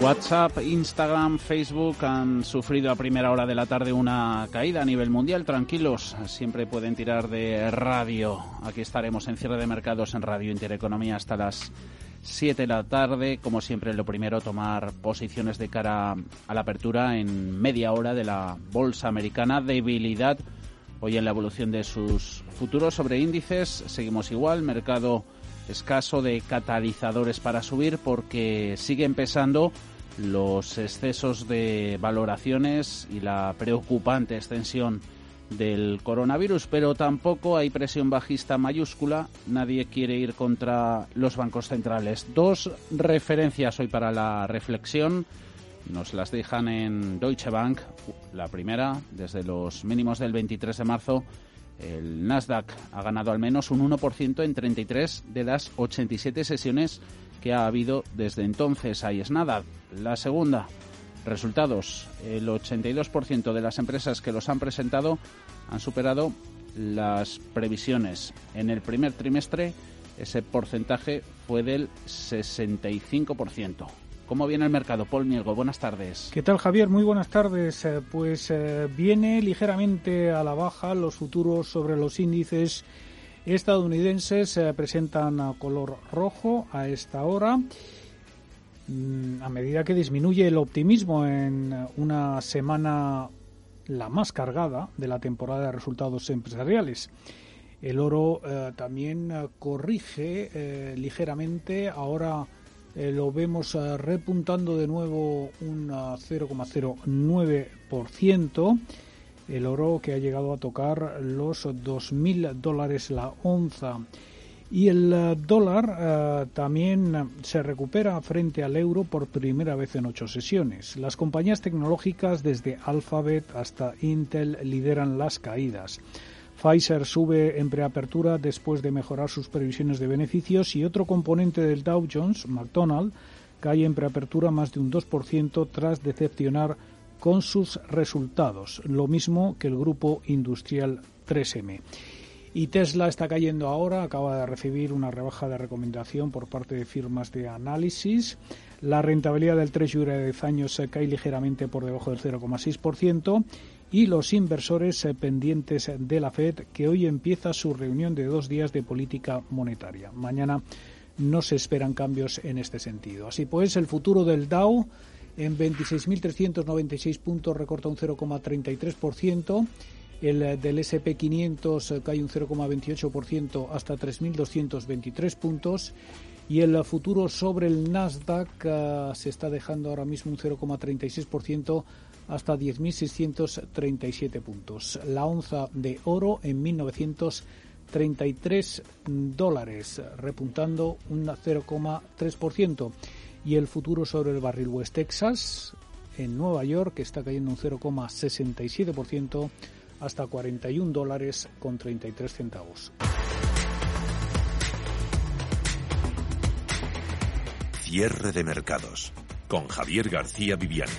WhatsApp, Instagram, Facebook han sufrido a primera hora de la tarde una caída a nivel mundial. Tranquilos, siempre pueden tirar de radio. Aquí estaremos en cierre de mercados en Radio Intereconomía hasta las 7 de la tarde. Como siempre, lo primero, tomar posiciones de cara a la apertura en media hora de la bolsa americana. Debilidad hoy en la evolución de sus futuros sobre índices. Seguimos igual, mercado escaso de catalizadores para subir porque siguen pesando los excesos de valoraciones y la preocupante extensión del coronavirus, pero tampoco hay presión bajista mayúscula. Nadie quiere ir contra los bancos centrales. Dos referencias hoy para la reflexión. Nos las dejan en Deutsche Bank. La primera, desde los mínimos del 23 de marzo, el Nasdaq ha ganado al menos un 1% en 33 de las 87 sesiones que ha habido desde entonces. Ahí es nada. La segunda, resultados. El 82% de las empresas que los han presentado han superado las previsiones. En el primer trimestre ese porcentaje fue del 65%. ¿Cómo viene el mercado? Paul Mielgo, buenas tardes. ¿Qué tal, Javier? Muy buenas tardes. Eh, pues eh, viene ligeramente a la baja los futuros sobre los índices estadounidenses. Se presentan a color rojo a esta hora. Mm, a medida que disminuye el optimismo en una semana la más cargada de la temporada de resultados empresariales. El oro eh, también corrige ligeramente. Ahora eh, lo vemos eh, repuntando de nuevo un 0,09%. El oro que ha llegado a tocar los 2.000 dólares la onza. Y el eh, dólar también se recupera frente al euro por primera vez en ocho sesiones. Las compañías tecnológicas desde Alphabet hasta Intel lideran las caídas. Pfizer sube en preapertura después de mejorar sus previsiones de beneficios y otro componente del Dow Jones, McDonald, cae en preapertura más de un 2% tras decepcionar con sus resultados, lo mismo que el grupo industrial 3M. Y Tesla está cayendo ahora, acaba de recibir una rebaja de recomendación por parte de firmas de análisis. La rentabilidad del Treasury de 10 años cae ligeramente por debajo del 0,6% y los inversores pendientes de la Fed, que hoy empieza su reunión de dos días de política monetaria. Mañana no se esperan cambios en este sentido. Así pues, el futuro del Dow en 26.396 puntos recorta un 0,33%. El eh, del SP500 eh, cae un 0,28% hasta 3.223 puntos. Y el futuro sobre el Nasdaq se está dejando ahora mismo un 0,36% hasta 10.637 puntos. La onza de oro en 1.933 dólares, repuntando un 0,3%. Y el futuro sobre el barril West Texas en Nueva York está cayendo un 0,67% hasta 41 dólares con 33 centavos. Cierre de mercados con Javier García Viviani.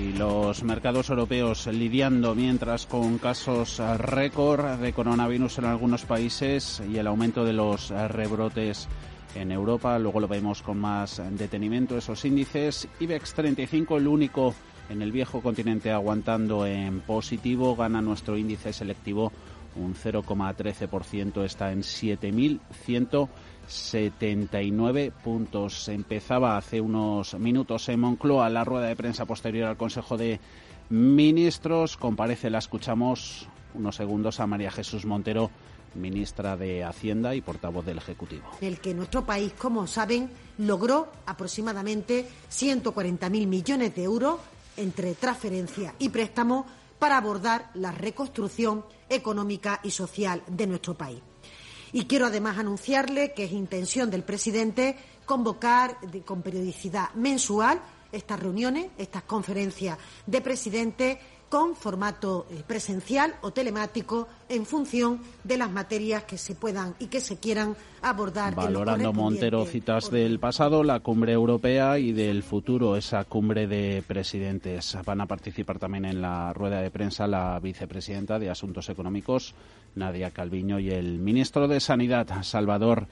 Y los mercados europeos lidiando mientras con casos récord de coronavirus en algunos países y el aumento de los rebrotes en Europa. Luego lo vemos con más detenimiento esos índices. IBEX 35, el único en el viejo continente aguantando en positivo, gana nuestro índice selectivo un 0,13%, está en 7.100 79 puntos. Empezaba hace unos minutos en Moncloa la rueda de prensa posterior al Consejo de Ministros. Comparece, la escuchamos unos segundos a María Jesús Montero, ministra de Hacienda y portavoz del Ejecutivo. El que nuestro país, como saben, logró aproximadamente 140.000 millones de euros entre transferencia y préstamo para abordar la reconstrucción económica y social de nuestro país. Y quiero además anunciarle que es intención del presidente convocar con periodicidad mensual estas reuniones, estas conferencias de presidentes con formato eh, presencial o telemático en función de las materias que se puedan y que se quieran abordar. Valorando Montero citas del pasado, la cumbre europea y del futuro, esa cumbre de presidentes. Van a participar también en la rueda de prensa la vicepresidenta de Asuntos Económicos, Nadia Calviño, y el ministro de Sanidad, Salvador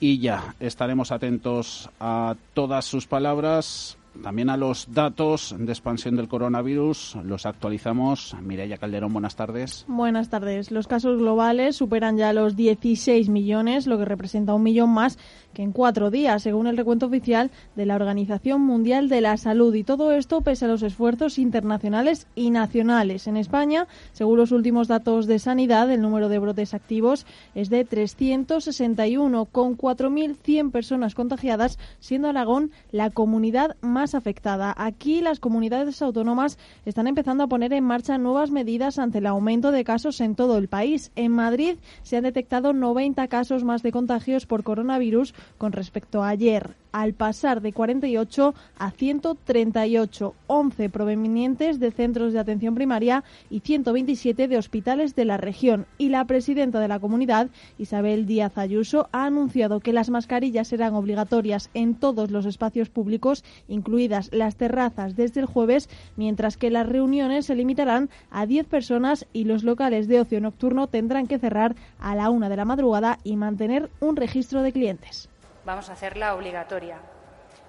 y ya estaremos atentos a todas sus palabras también a los datos de expansión del coronavirus. Los actualizamos. Mireya Calderón, buenas tardes. Buenas tardes. Los casos globales superan ya los 16 millones, lo que representa un millón más que en cuatro días, según el recuento oficial de la Organización Mundial de la Salud. Y todo esto pese a los esfuerzos internacionales y nacionales. En España, según los últimos datos de sanidad, el número de brotes activos es de 361, con 4.100 personas contagiadas, siendo Aragón la comunidad más afectada. Aquí las comunidades autónomas están empezando a poner en marcha nuevas medidas ante el aumento de casos en todo el país. En Madrid se han detectado 90 casos más de contagios por coronavirus con respecto a ayer al pasar de 48 a 138, 11 provenientes de centros de atención primaria y 127 de hospitales de la región. Y la presidenta de la comunidad, Isabel Díaz Ayuso, ha anunciado que las mascarillas serán obligatorias en todos los espacios públicos, incluidas las terrazas desde el jueves, mientras que las reuniones se limitarán a 10 personas y los locales de ocio nocturno tendrán que cerrar a la una de la madrugada y mantener un registro de clientes vamos a hacerla obligatoria.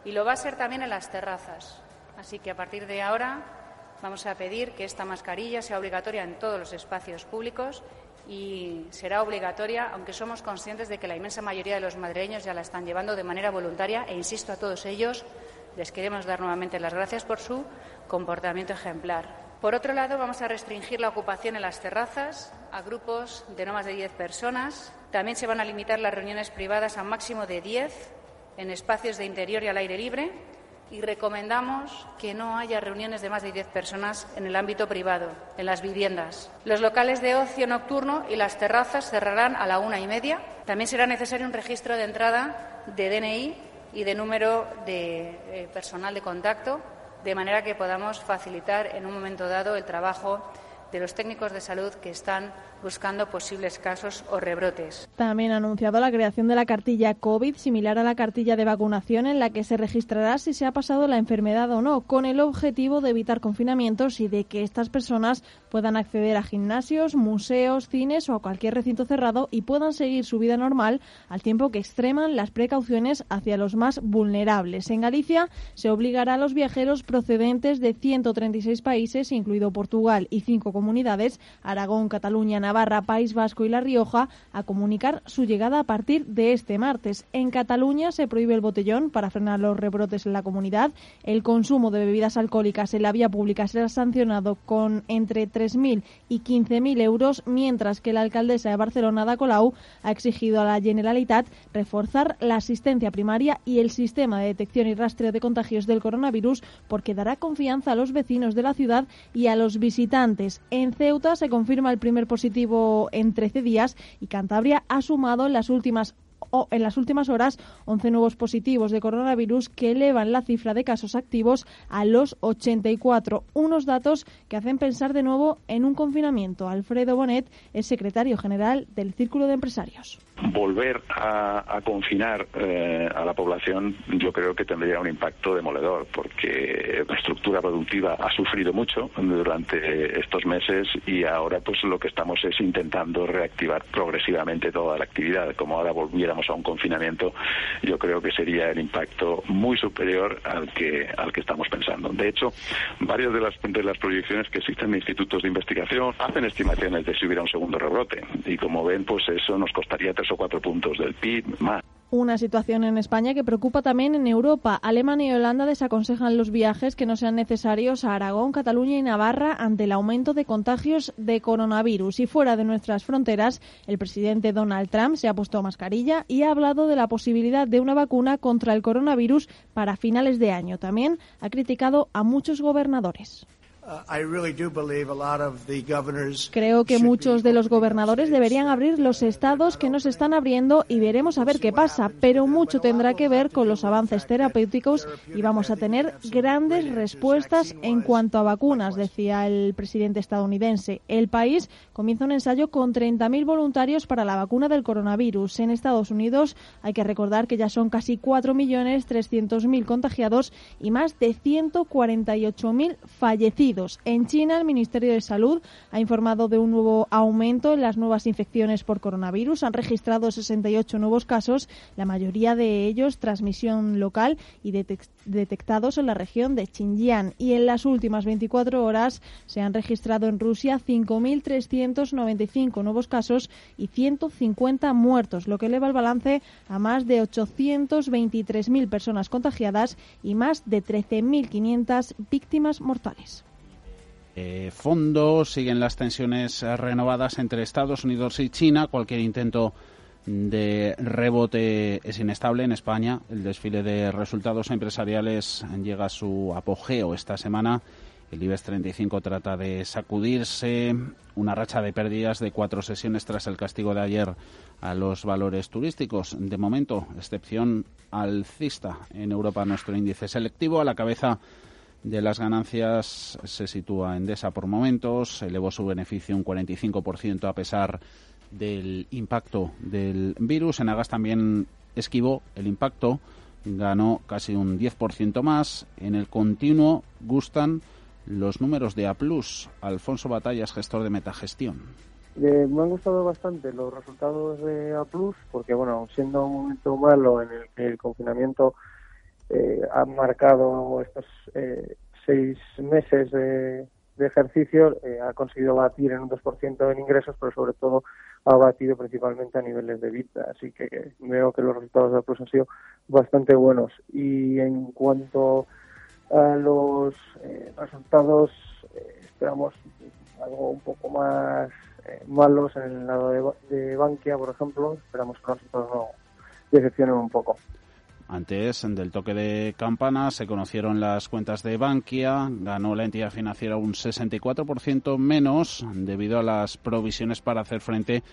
Y lo va a ser también en las terrazas. Así que a partir de ahora vamos a pedir que esta mascarilla sea obligatoria en todos los espacios públicos y será obligatoria, aunque somos conscientes de que la inmensa mayoría de los madrileños ya la están llevando de manera voluntaria e insisto a todos ellos, les queremos dar nuevamente las gracias por su comportamiento ejemplar. Por otro lado, vamos a restringir la ocupación en las terrazas a grupos de no más de diez personas también se van a limitar las reuniones privadas a un máximo de 10 en espacios de interior y al aire libre y recomendamos que no haya reuniones de más de 10 personas en el ámbito privado, en las viviendas. Los locales de ocio nocturno y las terrazas cerrarán a la una y media. También será necesario un registro de entrada de DNI y de número de eh, personal de contacto, de manera que podamos facilitar en un momento dado el trabajo de los técnicos de salud que están buscando posibles casos o rebrotes. También ha anunciado la creación de la cartilla COVID, similar a la cartilla de vacunación, en la que se registrará si se ha pasado la enfermedad o no, con el objetivo de evitar confinamientos y de que estas personas puedan acceder a gimnasios, museos, cines o a cualquier recinto cerrado y puedan seguir su vida normal al tiempo que extreman las precauciones hacia los más vulnerables. En Galicia se obligará a los viajeros procedentes de 136 países, incluido Portugal y cinco comunidades, Aragón, Cataluña, Navarra, País Vasco y La Rioja a comunicar su llegada a partir de este martes. En Cataluña se prohíbe el botellón para frenar los rebrotes en la comunidad. El consumo de bebidas alcohólicas en la vía pública será sancionado con entre 3.000 y 15.000 euros, mientras que la alcaldesa de Barcelona, Ada Colau, ha exigido a la Generalitat reforzar la asistencia primaria y el sistema de detección y rastreo de contagios del coronavirus porque dará confianza a los vecinos de la ciudad y a los visitantes. En Ceuta se confirma el primer positivo en 13 días y Cantabria ha sumado en las últimas en las últimas horas 11 nuevos positivos de coronavirus que elevan la cifra de casos activos a los 84. Unos datos que hacen pensar de nuevo en un confinamiento. Alfredo Bonet es secretario general del Círculo de Empresarios volver a, confinar eh, a la población yo creo que tendría un impacto demoledor porque la estructura productiva ha sufrido mucho durante estos meses y ahora pues lo que estamos es intentando reactivar progresivamente toda la actividad como ahora a un confinamiento yo creo que sería el impacto muy superior al que al que estamos pensando de hecho varias de las de las proyecciones que existen en institutos de investigación hacen estimaciones de si hubiera un segundo rebrote y como ven pues eso nos costaría o cuatro puntos del PIB más. Una situación en España que preocupa también en Europa. Alemania y Holanda desaconsejan los viajes que no sean necesarios a Aragón, Cataluña y Navarra ante el aumento de contagios de coronavirus. Y fuera de nuestras fronteras, el presidente Donald Trump se ha puesto mascarilla y ha hablado de la posibilidad de una vacuna contra el coronavirus para finales de año. También ha criticado a muchos gobernadores. Creo que muchos de los gobernadores deberían abrir los estados que no se están abriendo y veremos a ver qué pasa, pero mucho tendrá que ver con los avances terapéuticos y vamos a tener grandes respuestas en cuanto a vacunas, decía el presidente estadounidense. El país comienza un ensayo con 30.000 voluntarios para la vacuna del coronavirus. En Estados Unidos hay que recordar que ya son casi 4.300.000 contagiados y más de 148.000 fallecidos. En China, el Ministerio de Salud ha informado de un nuevo aumento en las nuevas infecciones por coronavirus. Han registrado 68 nuevos casos, la mayoría de ellos transmisión local y detectados en la región de Xinjiang. Y en las últimas 24 horas se han registrado en Rusia 5.395 nuevos casos y 150 muertos, lo que eleva el balance a más de 823.000 personas contagiadas y más de 13.500 víctimas mortales. Eh, fondo, siguen las tensiones eh, renovadas entre Estados Unidos y China. Cualquier intento de rebote es inestable en España. El desfile de resultados empresariales llega a su apogeo esta semana. El IBEX 35 trata de sacudirse una racha de pérdidas de cuatro sesiones tras el castigo de ayer a los valores turísticos. De momento, excepción alcista en Europa, nuestro índice selectivo a la cabeza de las ganancias se sitúa Endesa por momentos, elevó su beneficio un 45% a pesar del impacto del virus. En Agas también esquivó el impacto, ganó casi un 10% más. En el continuo gustan los números de A+. Alfonso Batallas, gestor de Metagestión. Eh, me han gustado bastante los resultados de A+, porque bueno, siendo un momento malo en el que el confinamiento eh, ha marcado estos eh, seis meses de, ejercicio, eh, ha conseguido batir en un 2% en ingresos, pero sobre todo ha batido principalmente a niveles de vida. Así que veo que los resultados de la han sido bastante buenos. Y en cuanto a los resultados, esperamos algo un poco más malos en el lado de, de Bankia, por ejemplo. Esperamos que los resultados no decepcionen un poco. Antes del toque de campana se conocieron las cuentas de Bankia, ganó la entidad financiera un 64% menos debido a las provisiones para hacer frente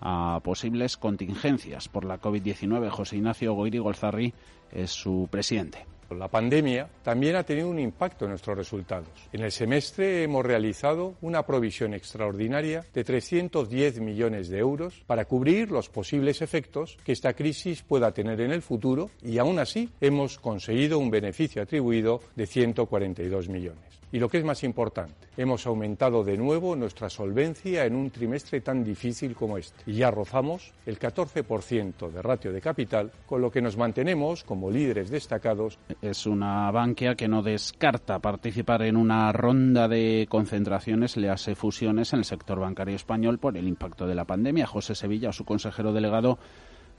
a posibles contingencias por la COVID-19. José Ignacio Goiri Golzarri es su presidente. La pandemia también ha tenido un impacto en nuestros resultados. En el semestre hemos realizado una provisión extraordinaria de 310 millones de euros para cubrir los posibles efectos que esta crisis pueda tener en el futuro y aún así hemos conseguido un beneficio atribuido de 142 millones. Y lo que es más importante, hemos aumentado de nuevo nuestra solvencia en un trimestre tan difícil como este. Y ya rozamos el 14% de ratio de capital, con lo que nos mantenemos como líderes destacados. Es una banquia que no descarta participar en una ronda de concentraciones, le hace fusiones en el sector bancario español por el impacto de la pandemia. José Sevilla, su consejero delegado,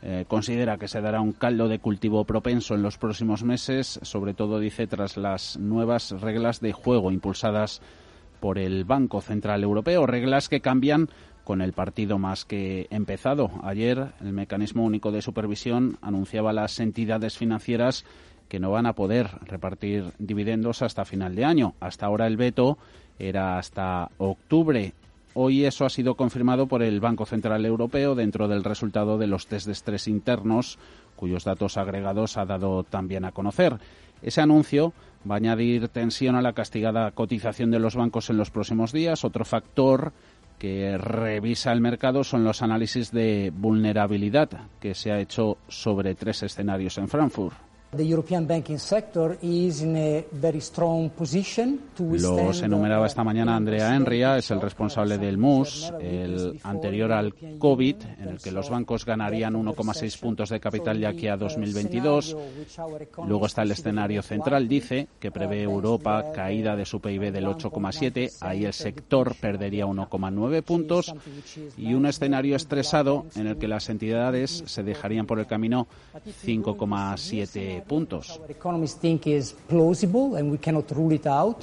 eh, considera que se dará un caldo de cultivo propenso en los próximos meses, sobre todo, dice, tras las nuevas reglas de juego impulsadas por el Banco Central Europeo, reglas que cambian con el partido más que empezado. Ayer el Mecanismo Único de Supervisión anunciaba a las entidades financieras que no van a poder repartir dividendos hasta final de año. Hasta ahora el veto era hasta octubre Hoy eso ha sido confirmado por el Banco Central Europeo dentro del resultado de los test de estrés internos, cuyos datos agregados ha dado también a conocer. Ese anuncio va a añadir tensión a la castigada cotización de los bancos en los próximos días. Otro factor que revisa el mercado son los análisis de vulnerabilidad que se ha hecho sobre tres escenarios en Frankfurt. Los enumeraba esta mañana Andrea Enria, es el responsable del MUS, el anterior al COVID, en el que los bancos ganarían 1,6 puntos de capital ya que a 2022. Luego está el escenario central, dice, que prevé Europa caída de su PIB del 8,7, ahí el sector perdería 1,9 puntos, y un escenario estresado en el que las entidades se dejarían por el camino 5,7 puntos.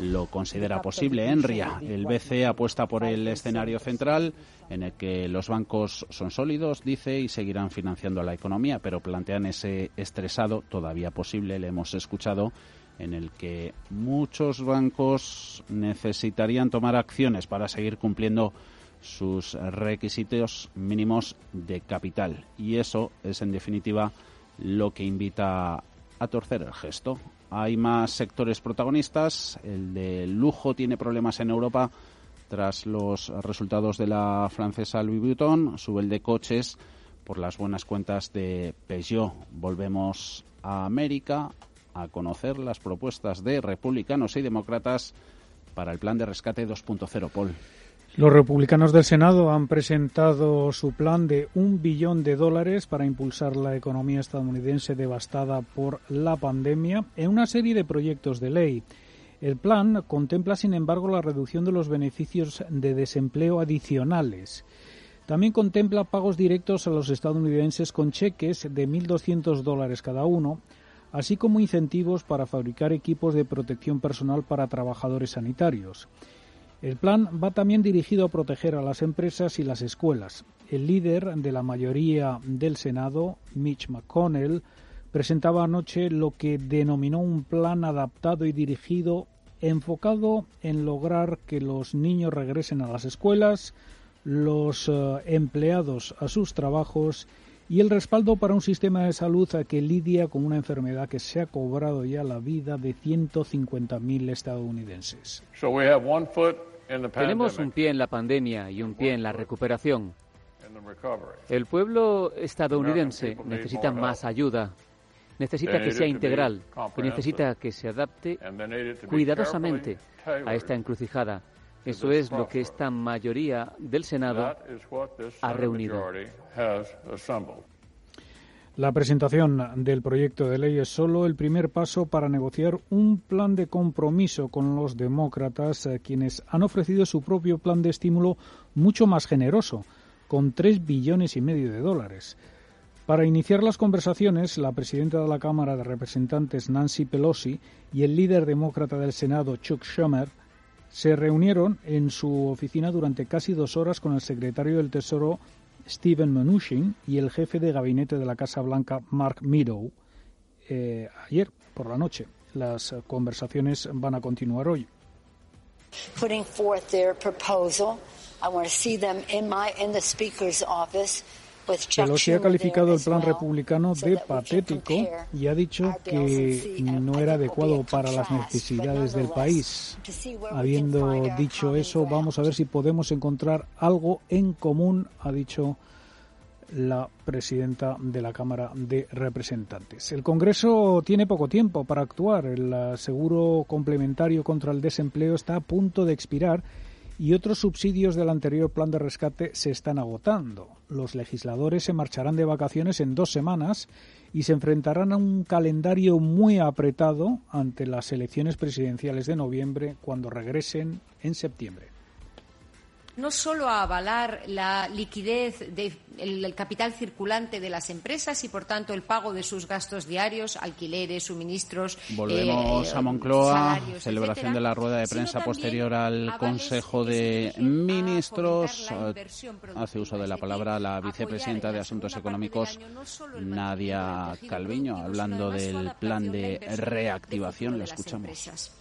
Lo considera posible Enria. El BCE apuesta por el escenario central en el que los bancos son sólidos, dice, y seguirán financiando la economía, pero plantean ese estresado, todavía posible, le hemos escuchado, en el que muchos bancos necesitarían tomar acciones para seguir cumpliendo sus requisitos mínimos de capital. Y eso es, en definitiva, lo que invita a torcer el gesto. Hay más sectores protagonistas. El de lujo tiene problemas en Europa tras los resultados de la francesa Louis Vuitton. Sube el de coches por las buenas cuentas de Peugeot. Volvemos a América a conocer las propuestas de republicanos y demócratas para el plan de rescate 2.0. Paul. Los republicanos del Senado han presentado su plan de un billón de dólares para impulsar la economía estadounidense devastada por la pandemia en una serie de proyectos de ley. El plan contempla, sin embargo, la reducción de los beneficios de desempleo adicionales. También contempla pagos directos a los estadounidenses con cheques de 1.200 dólares cada uno, así como incentivos para fabricar equipos de protección personal para trabajadores sanitarios. El plan va también dirigido a proteger a las empresas y las escuelas. El líder de la mayoría del Senado, Mitch McConnell, presentaba anoche lo que denominó un plan adaptado y dirigido enfocado en lograr que los niños regresen a las escuelas, los eh, empleados a sus trabajos y el respaldo para un sistema de salud que lidia con una enfermedad que se ha cobrado ya la vida de 150.000 estadounidenses. Tenemos un pie en la pandemia y un pie en la recuperación. El pueblo estadounidense necesita más ayuda, necesita que sea integral y necesita que se adapte cuidadosamente a esta encrucijada. Eso es lo que esta mayoría del Senado ha reunido. La presentación del proyecto de ley es solo el primer paso para negociar un plan de compromiso con los demócratas, eh, quienes han ofrecido su propio plan de estímulo mucho más generoso, con tres billones y medio de dólares. Para iniciar las conversaciones, la presidenta de la Cámara de Representantes, Nancy Pelosi, y el líder demócrata del Senado, Chuck Schumer, se reunieron en su oficina durante casi dos horas con el secretario del Tesoro, Steven Mnuchin y el jefe de gabinete de la Casa Blanca, Mark Meadow, eh, ayer por la noche. Las conversaciones van a continuar hoy. Putting forth their proposal, I want to see them in my in the speaker's office Pelosi ha calificado el plan republicano de patético y ha dicho que no era adecuado para las necesidades del país. Habiendo dicho eso, vamos a ver si podemos encontrar algo en común, ha dicho la presidenta de la Cámara de Representantes. El Congreso tiene poco tiempo para actuar. El seguro complementario contra el desempleo está a punto de expirar y otros subsidios del anterior plan de rescate se están agotando. Los legisladores se marcharán de vacaciones en dos semanas y se enfrentarán a un calendario muy apretado ante las elecciones presidenciales de noviembre cuando regresen en septiembre no solo a avalar la liquidez del capital circulante de las empresas y, por tanto, el pago de sus gastos diarios, alquileres, suministros. Volvemos eh, a Moncloa, celebración de la rueda de prensa posterior al Consejo de Ministros. Hace uso de la palabra la vicepresidenta de Asuntos Económicos, Nadia Calviño, hablando del plan de reactivación. Lo escuchamos.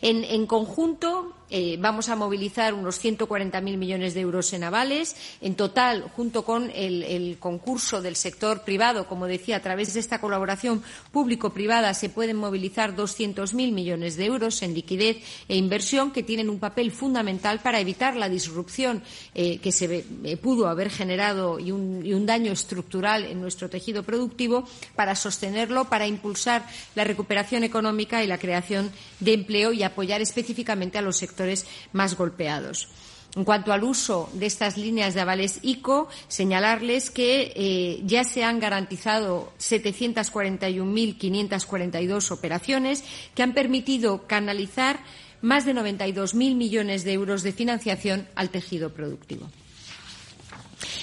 En, conjunto, eh, vamos a movilizar unos 140.000 millones de euros en avales. En total, junto con el, concurso del sector privado, como decía, a través de esta colaboración público-privada se pueden movilizar 200.000 millones de euros en liquidez e inversión que tienen un papel fundamental para evitar la disrupción eh, que se eh, pudo haber generado y un, y un daño estructural en nuestro tejido productivo, para sostenerlo, para impulsar la recuperación económica y la creación de empleo y apoyar específicamente a los sectores más golpeados. En cuanto al uso de estas líneas de avales ICO, señalarles que eh, ya se han garantizado 741.542 operaciones que han permitido canalizar más de 92.000 millones de euros de financiación al tejido productivo.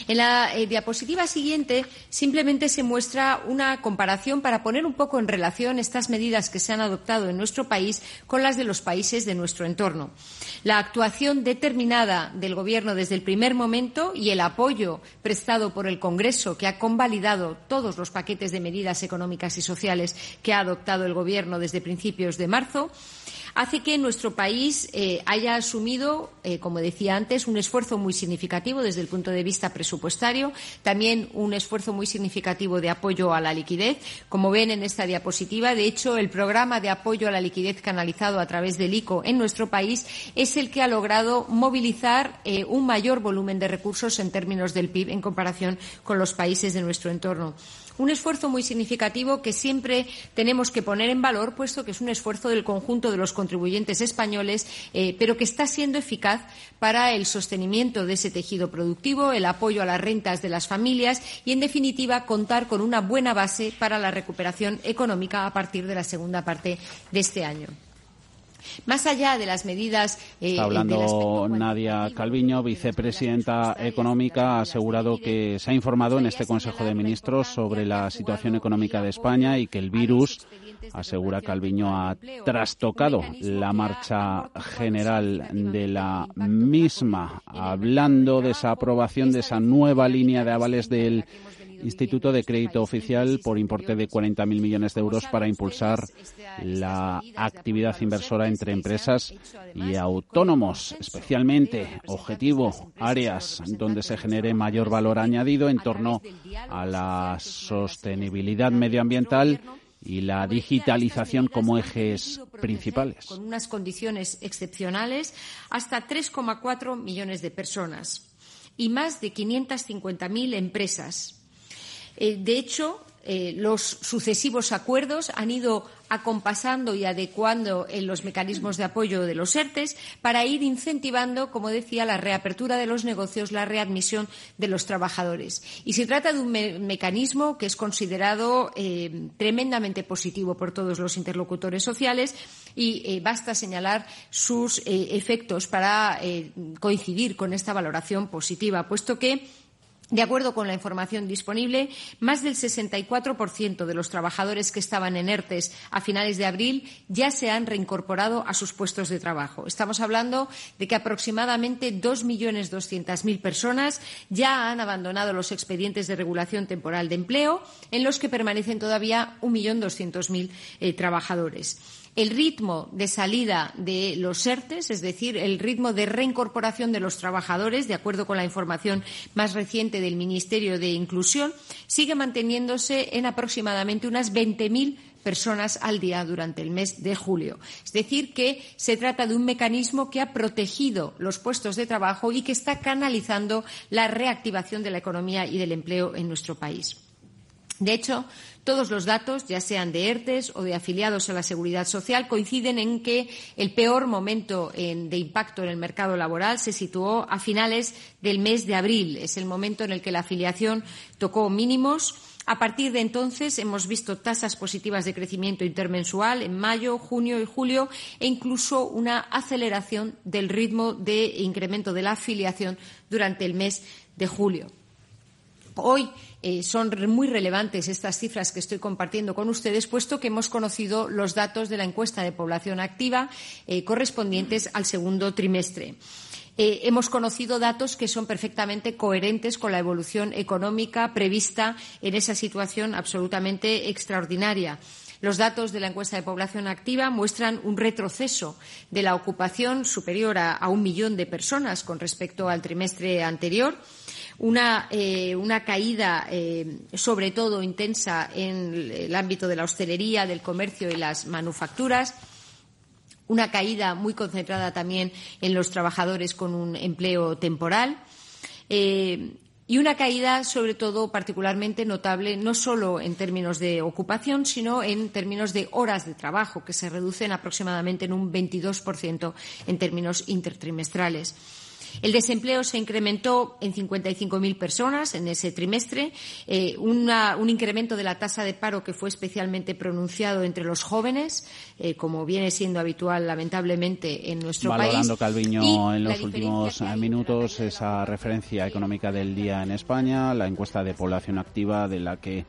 En la eh, diapositiva siguiente simplemente se muestra una comparación para poner un poco en relación estas medidas que se han adoptado en nuestro país con las de los países de nuestro entorno. La actuación determinada del Gobierno desde el primer momento y el apoyo prestado por el Congreso, que ha convalidado todos los paquetes de medidas económicas y sociales que ha adoptado el Gobierno desde principios de marzo, hace que nuestro país eh, haya asumido, eh, como decía antes, un esfuerzo muy significativo desde el punto de vista presupuestario, también un esfuerzo muy significativo de apoyo a la liquidez. Como ven en esta diapositiva, de hecho, el programa de apoyo a la liquidez canalizado a través del ICO en nuestro país es el que ha logrado movilizar eh, un mayor volumen de recursos en términos del PIB en comparación con los países de nuestro entorno. Un esfuerzo muy significativo que siempre tenemos que poner en valor, puesto que es un esfuerzo del conjunto de los contribuyentes españoles, eh, pero que está siendo eficaz para el sostenimiento de ese tejido productivo, el apoyo a las rentas de las familias y, en definitiva, contar con una buena base para la recuperación económica a partir de la segunda parte de este año. Más allá de las medidas. Eh, Está hablando Nadia Calviño, vicepresidenta económica, ha asegurado que se ha informado en este Consejo de Ministros sobre la situación económica de España y que el virus, asegura Calviño, ha trastocado la marcha general de la misma. Hablando de esa aprobación de esa nueva línea de avales del Instituto de Crédito Oficial por importe de 40.000 millones de euros para impulsar la actividad inversora entre empresas y autónomos, especialmente objetivo áreas donde se genere mayor valor añadido en torno a la sostenibilidad medioambiental y la digitalización como ejes principales. Con unas condiciones excepcionales, hasta 3,4 millones de personas y más de 550.000 empresas eh, de hecho, eh, los sucesivos acuerdos han ido acompasando y adecuando en los mecanismos de apoyo de los ERTES para ir incentivando, como decía, la reapertura de los negocios, la readmisión de los trabajadores. Y se trata de un mecanismo que es considerado eh, tremendamente positivo por todos los interlocutores sociales y basta señalar sus efectos para coincidir con esta valoración positiva, puesto que de acuerdo con la información disponible, más del 64% de los trabajadores que estaban en ERTES a finales de abril ya se han reincorporado a sus puestos de trabajo. Estamos hablando de que aproximadamente 2.200.000 personas ya han abandonado los expedientes de regulación temporal de empleo, en los que permanecen todavía 1.200.000 eh, trabajadores el ritmo de salida de los ERTES, es decir, el ritmo de reincorporación de los trabajadores, de acuerdo con la información más reciente del Ministerio de Inclusión, sigue manteniéndose en aproximadamente unas 20.000 personas al día durante el mes de julio. Es decir, que se trata de un mecanismo que ha protegido los puestos de trabajo y que está canalizando la reactivación de la economía y del empleo en nuestro país. De hecho, todos los datos, ya sean de ERTES o de afiliados a la Seguridad Social, coinciden en que el peor momento de impacto en el mercado laboral se situó a finales del mes de abril. Es el momento en el que la afiliación tocó mínimos. A partir de entonces hemos visto tasas positivas de crecimiento intermensual en mayo, junio y julio e incluso una aceleración del ritmo de incremento de la afiliación durante el mes de julio. Hoy eh, son muy relevantes estas cifras que estoy compartiendo con ustedes, puesto que hemos conocido los datos de la encuesta de población activa eh, correspondientes al segundo trimestre. Eh, hemos conocido datos que son perfectamente coherentes con la evolución económica prevista en esa situación absolutamente extraordinaria. Los datos de la encuesta de población activa muestran un retroceso de la ocupación superior a un millón de personas con respecto al trimestre anterior una, eh, una caída, eh, sobre todo intensa en el ámbito de la hostelería, del comercio y las manufacturas una caída muy concentrada también en los trabajadores con un empleo temporal eh, y una caída, sobre todo, particularmente notable, no solo en términos de ocupación, sino en términos de horas de trabajo, que se reducen aproximadamente en un 22% en términos intertrimestrales. El desempleo se incrementó en 55.000 personas en ese trimestre, eh, un incremento de la tasa de paro que fue especialmente pronunciado entre los jóvenes, eh, como viene siendo habitual lamentablemente en nuestro Valorando país. Calviño en los últimos minutos esa referencia económica del día en España, la encuesta de población activa de la que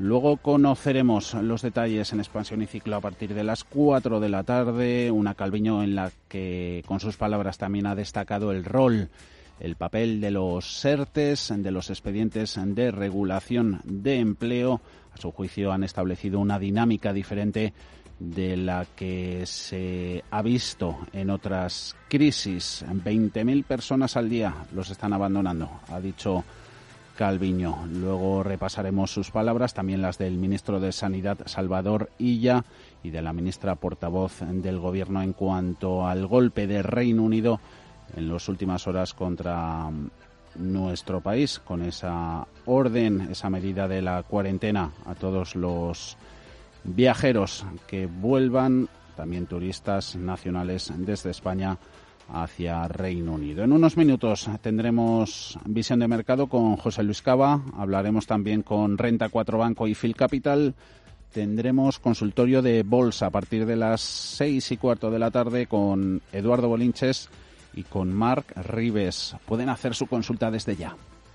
Luego conoceremos los detalles en expansión y ciclo a partir de las 4 de la tarde. Una Calviño en la que, con sus palabras, también ha destacado el rol, el papel de los SERTES, de los expedientes de regulación de empleo. A su juicio han establecido una dinámica diferente de la que se ha visto en otras crisis. 20.000 personas al día los están abandonando, ha dicho Calviño. Luego repasaremos sus palabras, también las del ministro de Sanidad Salvador Illa y de la ministra portavoz del Gobierno en cuanto al golpe de Reino Unido en las últimas horas contra mm, nuestro país con esa orden, esa medida de la cuarentena a todos los viajeros que vuelvan, también turistas nacionales desde España hacia Reino Unido. En unos minutos tendremos visión de mercado con José Luis Cava, hablaremos también con Renta 4 Banco y Phil Capital. Tendremos consultorio de bolsa a partir de las seis y cuarto de la tarde con Eduardo Bolinches y con Marc Rives. Pueden hacer su consulta desde ya.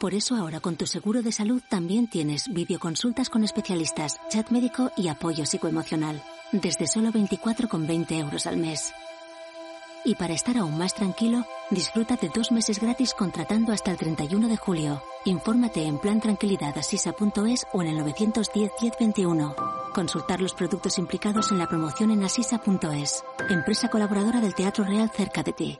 Por eso ahora con tu seguro de salud también tienes videoconsultas con especialistas, chat médico y apoyo psicoemocional. Desde solo 24,20 euros al mes. Y para estar aún más tranquilo, disfruta de dos meses gratis contratando hasta el 31 de julio. Infórmate en plantranquilidadasisa.es o en el 910 1021. Consultar los productos implicados en la promoción en asisa.es. Empresa colaboradora del Teatro Real cerca de ti.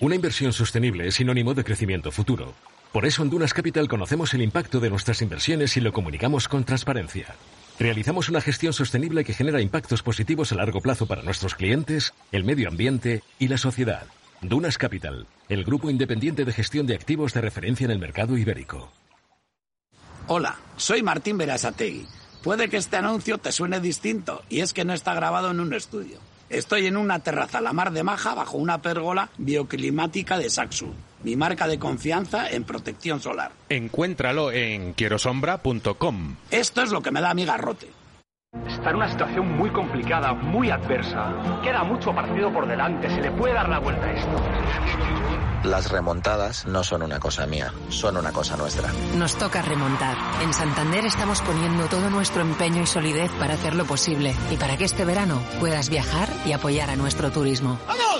Una inversión sostenible es sinónimo de crecimiento futuro. Por eso en Dunas Capital conocemos el impacto de nuestras inversiones y lo comunicamos con transparencia. Realizamos una gestión sostenible que genera impactos positivos a largo plazo para nuestros clientes, el medio ambiente y la sociedad. Dunas Capital, el grupo independiente de gestión de activos de referencia en el mercado ibérico. Hola, soy Martín Berasategui. Puede que este anuncio te suene distinto y es que no está grabado en un estudio. Estoy en una terraza la mar de Maja bajo una pérgola bioclimática de Saxo, mi marca de confianza en protección solar. Encuéntralo en quierosombra.com. Esto es lo que me da mi garrote. Está en una situación muy complicada, muy adversa. Queda mucho partido por delante, se le puede dar la vuelta a esto. Las remontadas no son una cosa mía, son una cosa nuestra. Nos toca remontar. En Santander estamos poniendo todo nuestro empeño y solidez para hacerlo posible y para que este verano puedas viajar y apoyar a nuestro turismo. ¡Vamos!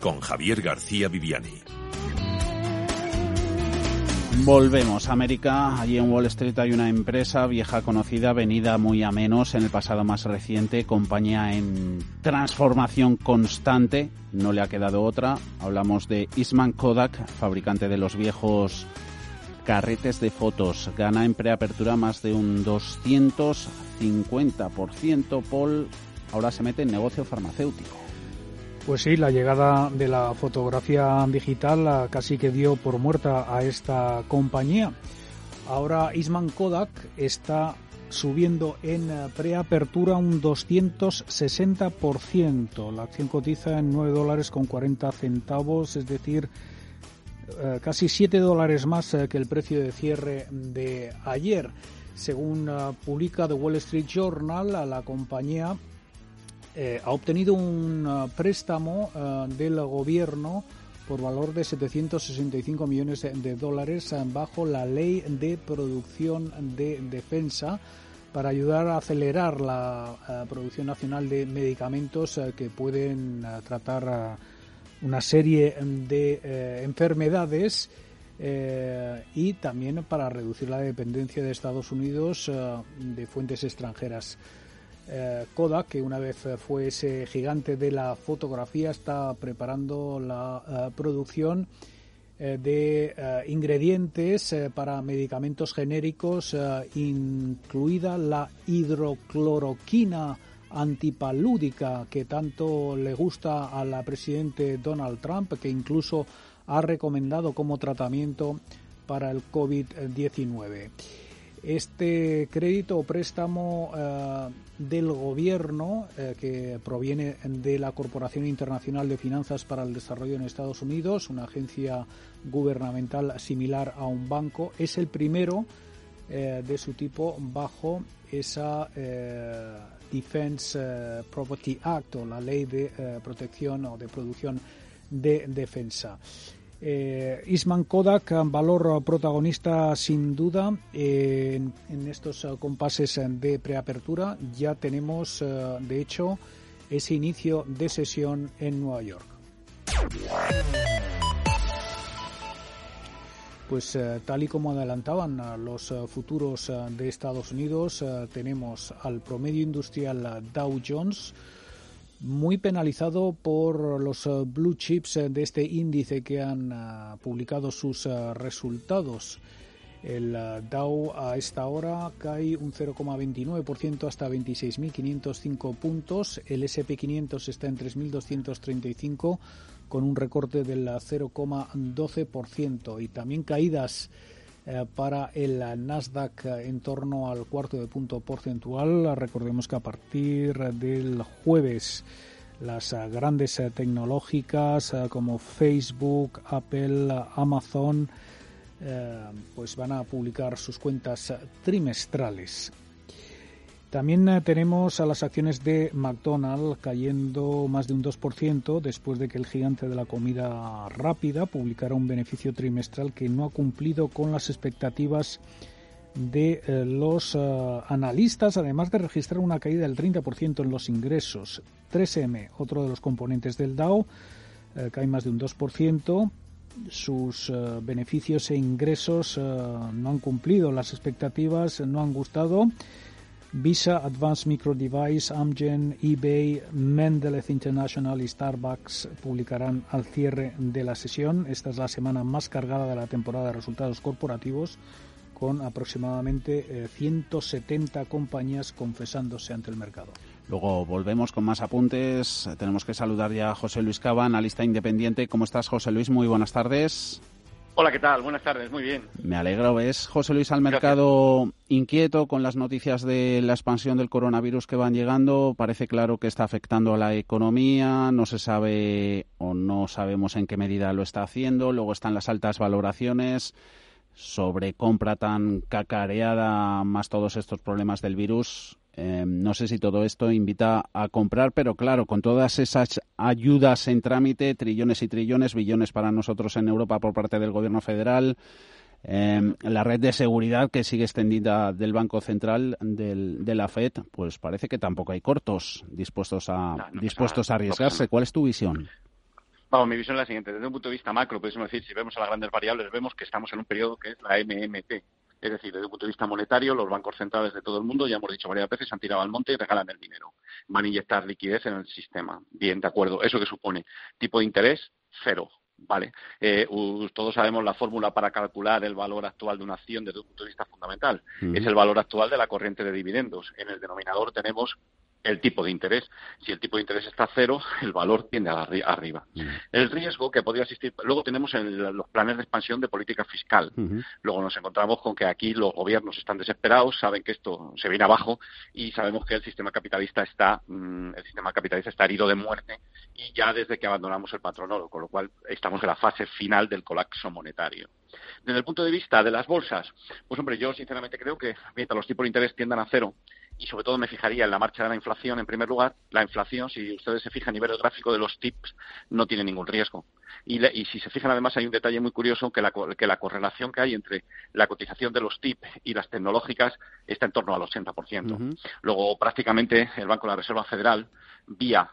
con Javier García Viviani. Volvemos a América. Allí en Wall Street hay una empresa vieja conocida, venida muy a menos en el pasado más reciente, compañía en transformación constante. No le ha quedado otra. Hablamos de Eastman Kodak, fabricante de los viejos carretes de fotos. Gana en preapertura más de un 250%. Paul ahora se mete en negocio farmacéutico. Pues sí, la llegada de la fotografía digital casi que dio por muerta a esta compañía. Ahora Isman Kodak está subiendo en preapertura un 260%. La acción cotiza en 9 dólares con 40 centavos, es decir, eh, casi 7 dólares más eh, que el precio de cierre de ayer. Según eh, publica The Wall Street Journal, la compañía eh, ha obtenido un uh, préstamo uh, del gobierno por valor de 765 millones de dólares bajo la ley de producción de defensa para ayudar a acelerar la eh, producción nacional de medicamentos eh, que pueden eh, tratar una serie de enfermedades y también para reducir la dependencia de Estados Unidos de fuentes extranjeras. Kodak, que una vez fue ese gigante de la fotografía, está preparando la producción eh, de eh, ingredientes eh, para medicamentos genéricos, incluida la hidrocloroquina antipalúdica que tanto le gusta a la presidente Donald Trump, que incluso ha recomendado como tratamiento para el COVID-19 este crédito o préstamo eh, del gobierno eh, que proviene de la Corporación Internacional de Finanzas para el Desarrollo en Estados Unidos, una agencia gubernamental similar a un banco, es el primero eh, de su tipo bajo esa Defense Property Act o la ley de protección o de producción de defensa. Eh, Isman Kodak, valor protagonista sin duda en, estos compases de preapertura. Ya tenemos, eh, de hecho, ese inicio de sesión en Nueva York. Pues eh, tal y como adelantaban los futuros de Estados Unidos, tenemos al promedio industrial Dow Jones muy penalizado por los eh, blue chips eh, de este índice que han eh, publicado sus resultados. El Dow a esta hora cae un 0,29% hasta 26.505 puntos. El SP500 está en 3.235 con un recorte del 0,12% y también caídas para el Nasdaq en torno al cuarto de punto porcentual. Recordemos que a partir del jueves las grandes tecnológicas eh, como Facebook, Apple, Amazon, eh, pues van a publicar sus cuentas trimestrales. También eh, tenemos a las acciones de McDonald's cayendo más de un 2% después de que el gigante de la comida rápida publicara un beneficio trimestral que no ha cumplido con las expectativas de eh, los eh, analistas, además de registrar una caída del 30% en los ingresos. 3M, otro de los componentes del Dow, cae más de un 2%. Sus beneficios e ingresos no han cumplido las expectativas, no han gustado Visa, Advanced Micro Device, Amgen, eBay, Mendelez International y Starbucks publicarán al cierre de la sesión. Esta es la semana más cargada de la temporada de resultados corporativos, con aproximadamente 170 eh, compañías confesándose ante el mercado. Luego volvemos con más apuntes. Tenemos que saludar ya a José Luis Cava, analista independiente. ¿Cómo estás, José Luis? Muy buenas tardes. Hola, ¿qué tal? Buenas tardes, muy bien. Me alegro. ¿Ves, José Luis, al mercado inquieto con las noticias de la expansión del coronavirus que van llegando? Parece claro que está afectando a la economía, no se sabe o no sabemos en qué medida lo está haciendo. Luego están las altas valoraciones sobre compra tan cacareada, más todos estos problemas del virus. Em, no sé si todo esto invita a comprar, pero claro, con todas esas ayudas en trámite, trillones y trillones, billones para nosotros en Europa por parte del Gobierno federal, em, la red de seguridad que sigue extendida del Banco Central de la Fed, pues parece que tampoco hay cortos dispuestos a, dispuestos a arriesgarse. ¿Cuál es tu visión? Vamos, mi visión es la siguiente. Desde un punto de vista macro, podemos decir, si vemos a las grandes variables, vemos que estamos en un periodo que es la MMT, es decir, desde un punto de vista monetario, los bancos centrales de todo el mundo, ya hemos dicho varias veces, han tirado al monte y regalan el dinero. Van a inyectar liquidez en el sistema. Bien, de acuerdo. ¿Eso qué supone? Tipo de interés, cero. Vale. Eh, todos sabemos la fórmula para calcular el valor actual de una acción desde un punto de vista fundamental. Es el valor actual de la corriente de dividendos. En el denominador tenemos el tipo de interés. Si el tipo de interés está a cero, el valor tiende a arriba. El riesgo que podría existir, luego tenemos los planes de expansión de política fiscal. Luego nos encontramos con que aquí los gobiernos están desesperados, saben que esto se viene abajo y sabemos que el sistema capitalista está, mm, el sistema capitalista está herido de muerte y ya desde que abandonamos el patrón oro, con lo cual estamos en la fase final del colapso monetario. Desde el punto de vista de las bolsas, pues hombre, yo sinceramente creo que mientras los tipos de interés tiendan a cero, y sobre todo me fijaría en la marcha de la inflación en primer lugar. La inflación, si ustedes se fijan a nivel gráfico de los TIPS, no tiene ningún riesgo. Y, si se fijan además hay un detalle muy curioso que la, que la correlación que hay entre la cotización de los TIP y las tecnológicas está en torno al 80%. Luego prácticamente el Banco de la Reserva Federal vía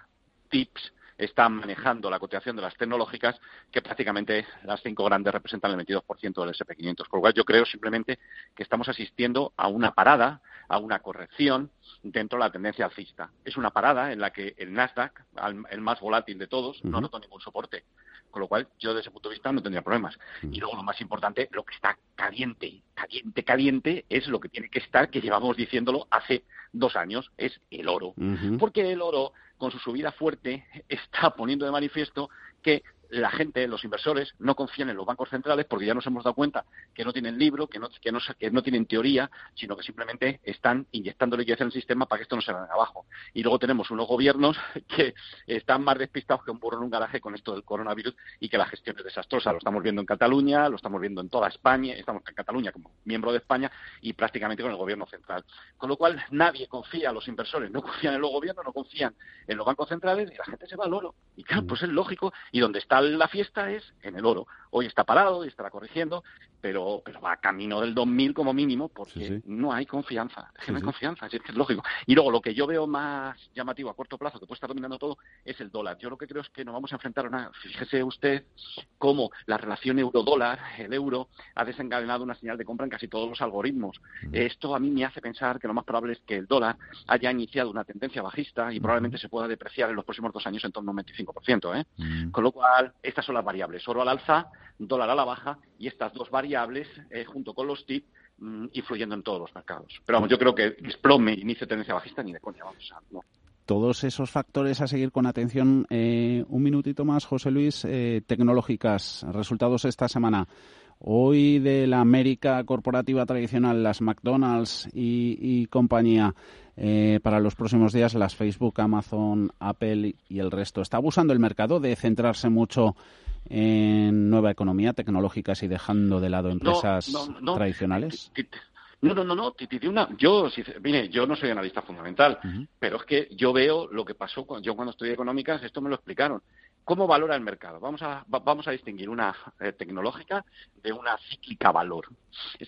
TIPS están manejando la cotización de las tecnológicas, que prácticamente las cinco grandes representan el 22% del SP500. Con lo cual, yo creo simplemente que estamos asistiendo a una parada, a una corrección dentro de la tendencia alcista. Es una parada en la que el Nasdaq, el más volátil de todos, no notó ningún soporte. Con lo cual, yo desde ese punto de vista no tendría problemas. Y luego, lo más importante, lo que está caliente, caliente, caliente, es lo que tiene que estar, que llevamos diciéndolo hace dos años, es el oro. Porque el oro con su subida fuerte, está poniendo de manifiesto que la gente, los inversores, no confían en los bancos centrales porque ya nos hemos dado cuenta que no tienen libro, que no, que no, que no tienen teoría, sino que simplemente están inyectando liquidez en el sistema para que esto no se venga abajo. Y luego tenemos unos gobiernos que están más despistados que un burro en un garaje con esto del coronavirus y que la gestión es desastrosa. Lo estamos viendo en Cataluña, lo estamos viendo en toda España, estamos en Cataluña como miembro de España y prácticamente con el gobierno central. Con lo cual nadie confía, los inversores no confían en los gobiernos, no confían en los bancos centrales y la gente se va al oro. Y claro, pues es lógico. Y donde está la fiesta es en el oro. Hoy está parado y estará corrigiendo, pero, pero va camino del 2000 como mínimo porque no hay confianza. Es que no hay confianza, es, que es lógico. Y luego lo que yo veo más llamativo a corto plazo, que puede estar dominando todo, es el dólar. Yo lo que creo es que nos vamos a enfrentar a una. Fíjese usted cómo la relación euro-dólar, el euro, ha desencadenado una señal de compra en casi todos los algoritmos. Esto a mí me hace pensar que lo más probable es que el dólar haya iniciado una tendencia bajista y probablemente se pueda depreciar en los próximos dos años en torno a un 25%. ¿eh? Con lo cual, estas son las variables. Oro al alza, dólar a la baja y estas dos variables, eh, junto con los TIP, mm, influyendo en todos los mercados. Pero vamos, yo creo que desplome, inicio tendencia bajista ni de coña, vamos a, no. Todos esos factores a seguir con atención. Eh, un minutito más, José Luis. Eh, tecnológicas, resultados esta semana. Hoy de la América corporativa tradicional, las McDonald's y, compañía, para los próximos días las Facebook, Amazon, Apple y el resto. ¿Está abusando el mercado de centrarse mucho en nueva economía, tecnológicas y dejando de lado empresas tradicionales? No, no, no, no. Yo, mire, yo no soy analista fundamental, pero es que yo veo lo que pasó cuando, yo cuando estudié económicas, esto me lo explicaron. ¿Cómo valora el mercado? Vamos a, vamos a distinguir una eh, tecnológica de una cíclica valor.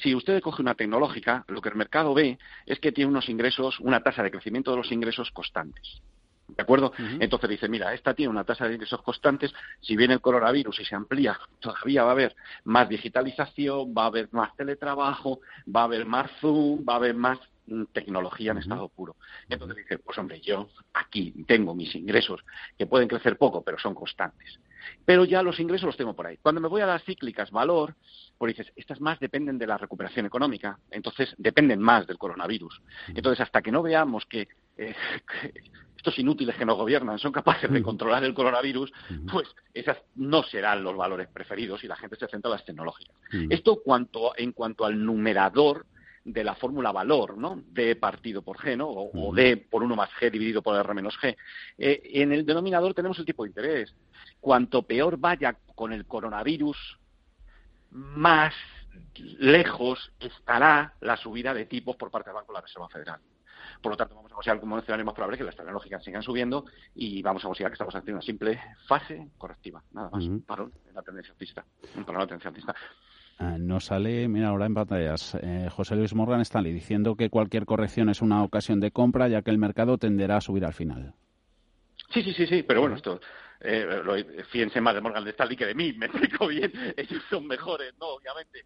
Si usted coge una tecnológica, lo que el mercado ve es que tiene unos ingresos, una tasa de crecimiento de los ingresos constantes. ¿De acuerdo? Entonces dice, mira, esta tiene una tasa de ingresos constantes, si viene el coronavirus y se amplía, todavía va a haber más digitalización, va a haber más teletrabajo, va a haber más Zoom, va a haber más mm, tecnología en estado puro. Entonces dice, pues hombre, yo aquí tengo mis ingresos que pueden crecer poco, pero son constantes. Pero ya los ingresos los tengo por ahí. Cuando me voy a las cíclicas valor, pues dices, estas más dependen de la recuperación económica, entonces dependen más del coronavirus. Entonces, hasta que no veamos que eh, estos inútiles que nos gobiernan son capaces de controlar el coronavirus, pues esas no serán los valores preferidos y la gente se centra en las tecnológicas. Esto cuanto, en cuanto al numerador de la fórmula valor, ¿no? D partido por G, ¿no? O, D por 1 más G dividido por R menos G. Eh, en el denominador tenemos el tipo de interés. Cuanto peor vaya con el coronavirus, más lejos estará la subida de tipos por parte del Banco de la Reserva Federal. Por lo tanto, vamos a considerar como escenario más probable que las tecnológicas sigan subiendo y vamos a considerar que estamos haciendo una simple fase correctiva, nada más, para en la tendencia alcista, para la tendencia alcista. Ah, no sale, mira ahora en pantallas, eh, José Luis Morgan Stanley diciendo que cualquier corrección es una ocasión de compra ya que el mercado tenderá a subir al final. Sí, sí, sí, sí, pero bueno, esto, eh, lo, fíjense más de Morgan Stanley que de mí, me explico bien, ellos son mejores, ¿no? Obviamente,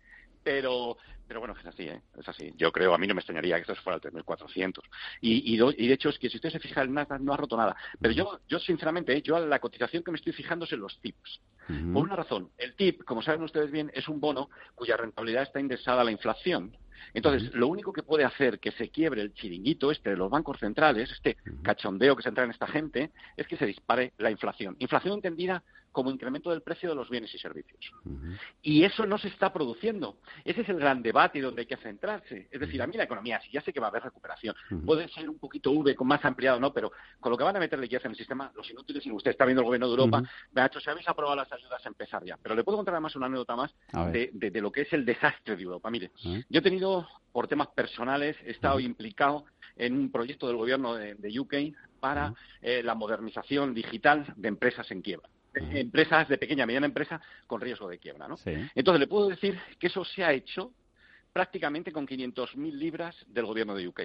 pero pero bueno, es así, ¿eh? es así. Yo creo, a mí no me extrañaría que esto fuera el 3400. Y, y, y de hecho es que si usted se fija, el Nasdaq no ha roto nada. Pero yo, yo sinceramente, ¿eh? yo a la cotización que me estoy fijando es en los tips. Por una razón, el tip, como saben ustedes bien, es un bono cuya rentabilidad está indexada a la inflación. Entonces, lo único que puede hacer que se quiebre el chiringuito este de los bancos centrales, este cachondeo que se entra en esta gente, es que se dispare la inflación. Inflación entendida como incremento del precio de los bienes y servicios. Y eso no se está produciendo. Ese es el gran debate donde hay que centrarse. Es decir, a mí la economía, si ya sé que va a haber recuperación, puede ser un poquito V con más ampliado, ¿no? Pero con lo que van a meter liquidez en el sistema, los inútiles, y usted está viendo el gobierno de Europa, me ha hecho, si habéis aprobado las ayudas, empezar ya. Pero le puedo contar además una anécdota más de, lo que es el desastre de Europa. Mire, yo he tenido, por temas personales, he estado implicado en un proyecto del gobierno de, UK para eh, la modernización digital de empresas en quiebra. Empresas de pequeña y mediana empresa con riesgo de quiebra. ¿no? Entonces, le puedo decir que eso se ha hecho prácticamente con 500.000 libras del gobierno de UK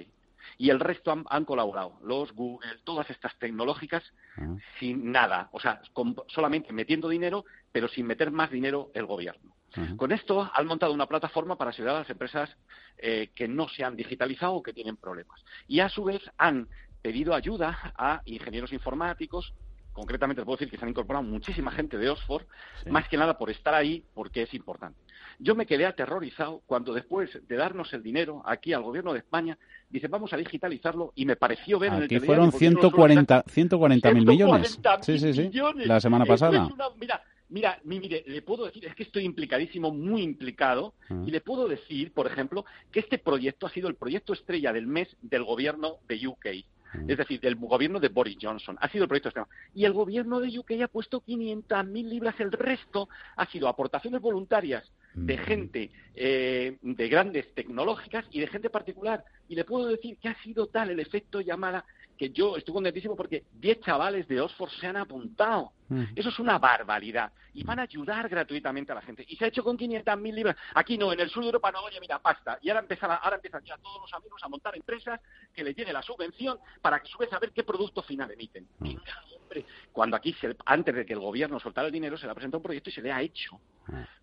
y el resto han, colaborado, los Google, todas estas tecnológicas, ah. sin nada, o sea, solamente metiendo dinero, pero sin meter más dinero el gobierno. Con esto han montado una plataforma para ayudar a las empresas eh, que no se han digitalizado o que tienen problemas. Y a su vez han pedido ayuda a ingenieros informáticos, concretamente les puedo decir que se han incorporado muchísima gente de Oxford, más que nada por estar ahí, porque es importante. Yo me quedé aterrorizado cuando después de darnos el dinero aquí al gobierno de España, dice vamos a digitalizarlo y me pareció ver en el Aquí fueron 140 mil millones. Sí, sí, sí. La semana pasada. mira, Mira, mire, le puedo decir, es que estoy implicadísimo, muy implicado, y le puedo decir, por ejemplo, que este proyecto ha sido el proyecto estrella del mes del gobierno de UK. Es decir, del gobierno de Boris Johnson. Ha sido el proyecto extremo. Y el gobierno de UK ha puesto 500.000 libras. El resto ha sido aportaciones voluntarias de gente eh, de grandes tecnológicas y de gente particular. Y le puedo decir que ha sido tal el efecto llamada que yo estoy contentísimo porque 10 chavales de Oxford se han apuntado. Mm. Eso es una barbaridad. Y van a ayudar gratuitamente a la gente. Y se ha hecho con 500.000 libras. Aquí no, en el sur de Europa no, oye, mira, pasta. Y ahora, empiezan, ahora empiezan ya todos los amigos a montar empresas que les llene la subvención para que su vez a ver qué producto final emiten. Mm. hombre, cuando aquí, antes de que el gobierno soltara el dinero, se le ha presentado un proyecto y se le ha hecho.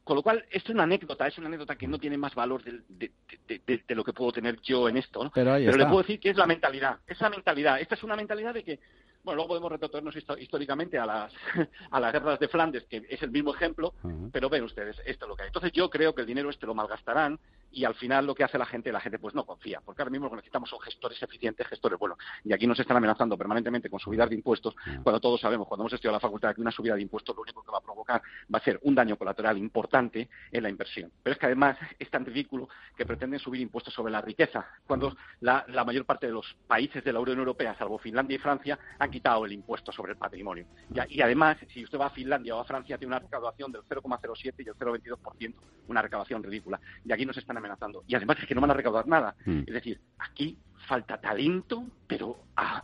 Con lo cual, esto es una anécdota, es una anécdota que no tiene más valor de, de, lo que puedo tener yo en esto. ¿no? Pero, le puedo decir que es la mentalidad. Es la mentalidad. Esta es una mentalidad de que bueno, luego podemos retornarnos históricamente a las, a las guerras de Flandes, que es el mismo ejemplo, pero ven ustedes, esto es lo que hay. Entonces yo creo que el dinero este lo malgastarán y al final lo que hace la gente, la gente pues no confía, porque ahora mismo lo que necesitamos son gestores eficientes, gestores buenos. Y aquí nos están amenazando permanentemente con subidas de impuestos, cuando todos sabemos, cuando hemos estudiado la facultad, que una subida de impuestos lo único que va a provocar va a ser un daño colateral importante en la inversión. Pero es que además es tan ridículo que pretenden subir impuestos sobre la riqueza, cuando la, mayor parte de los países de la Unión Europea, salvo Finlandia y Francia, han quitado el impuesto sobre el patrimonio. Y, y además, si usted va a Finlandia o a Francia, tiene una recaudación del 0,07 y el 0,22%, una recaudación ridícula. Y aquí nos están amenazando. Y además es que no van a recaudar nada. Mm. Es decir, aquí falta talento, pero a,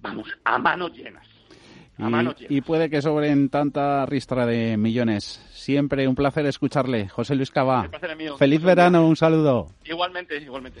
vamos, a manos llenas. y, y, puede que sobren tanta ristra de millones. Siempre un placer escucharle. José Luis Cava. Feliz verano, un saludo. Igualmente, igualmente.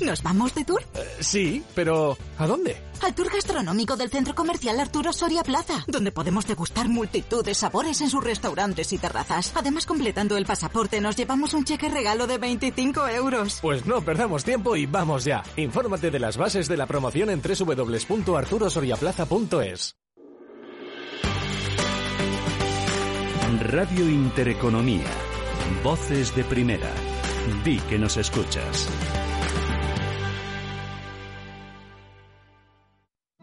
¿Nos vamos de tour? Eh, sí, pero ¿a dónde? Al tour gastronómico del Centro Comercial Arturo Soria Plaza, donde podemos degustar multitud de sabores en sus restaurantes y terrazas. Además, completando el pasaporte, nos llevamos un cheque regalo de 25 euros. Pues no perdamos tiempo y vamos ya. Infórmate de las bases de la promoción en www.arturosoriaplaza.es. Radio Intereconomía. Voces de primera. Di que nos escuchas.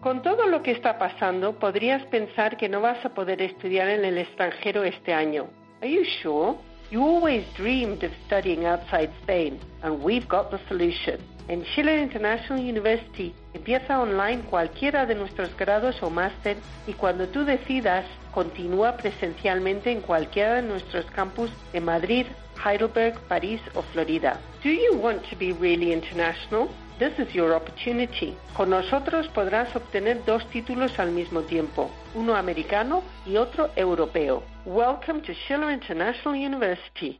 Con todo lo que está pasando, podrías pensar que no vas a poder estudiar en el extranjero este año. Are you sure? You always dreamed of studying outside Spain, and we've got the solution. En Chile International University empieza online cualquiera de nuestros grados o máster y cuando tú decidas, continúa presencialmente en cualquiera de nuestros campus en Madrid, Heidelberg, París o Florida. Do you want to be really international? This is your opportunity. Con nosotros podrás obtener dos títulos al mismo tiempo, uno americano y otro europeo. Welcome to Schiller International University.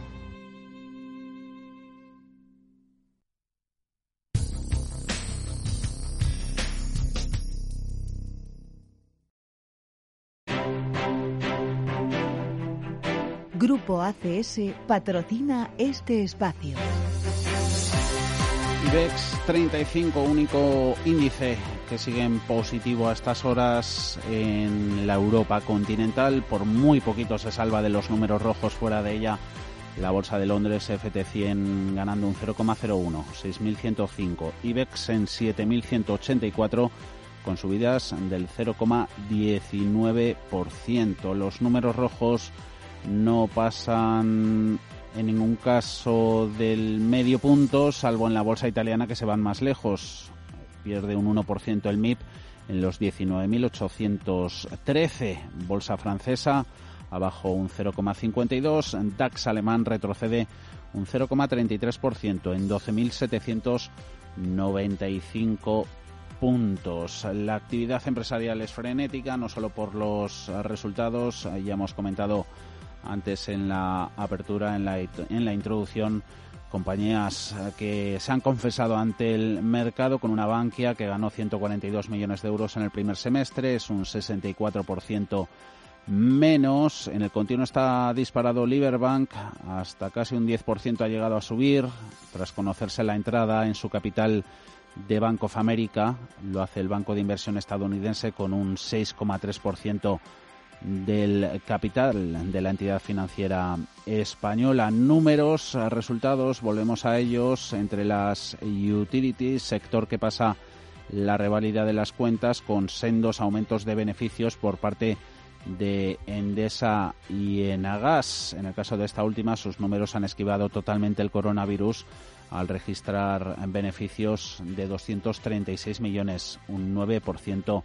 Grupo ACS patrocina este espacio. IBEX 35, único índice que sigue en positivo a estas horas en la Europa continental. Por muy poquito se salva de los números rojos fuera de ella. La bolsa de Londres FT100 ganando un 0,01, 6.105. IBEX en 7.184 con subidas del 0,19%. Los números rojos no pasan en ningún caso del medio punto, salvo en la bolsa italiana que se van más lejos. Pierde un 1% el MIP en los 19.813. Bolsa francesa abajo un 0,52. DAX alemán retrocede un 0,33% en 12.795 puntos. La actividad empresarial es frenética, no solo por los resultados, ya hemos comentado antes en la apertura, en la, en la introducción, compañías que se han confesado ante el mercado con una Bankia que ganó 142 millones de euros en el primer semestre, es un 64% menos. En el continuo está disparado Liberbank, hasta casi un 10% ha llegado a subir, tras conocerse la entrada en su capital de Bank of America, lo hace el Banco de Inversión estadounidense con un 6,3% del capital de la entidad financiera española. Números, resultados, volvemos a ellos entre las utilities, sector que pasa la revalida de las cuentas con sendos aumentos de beneficios por parte de Endesa y Enagas. En el caso de esta última, sus números han esquivado totalmente el coronavirus al registrar beneficios de 236 millones, un 9%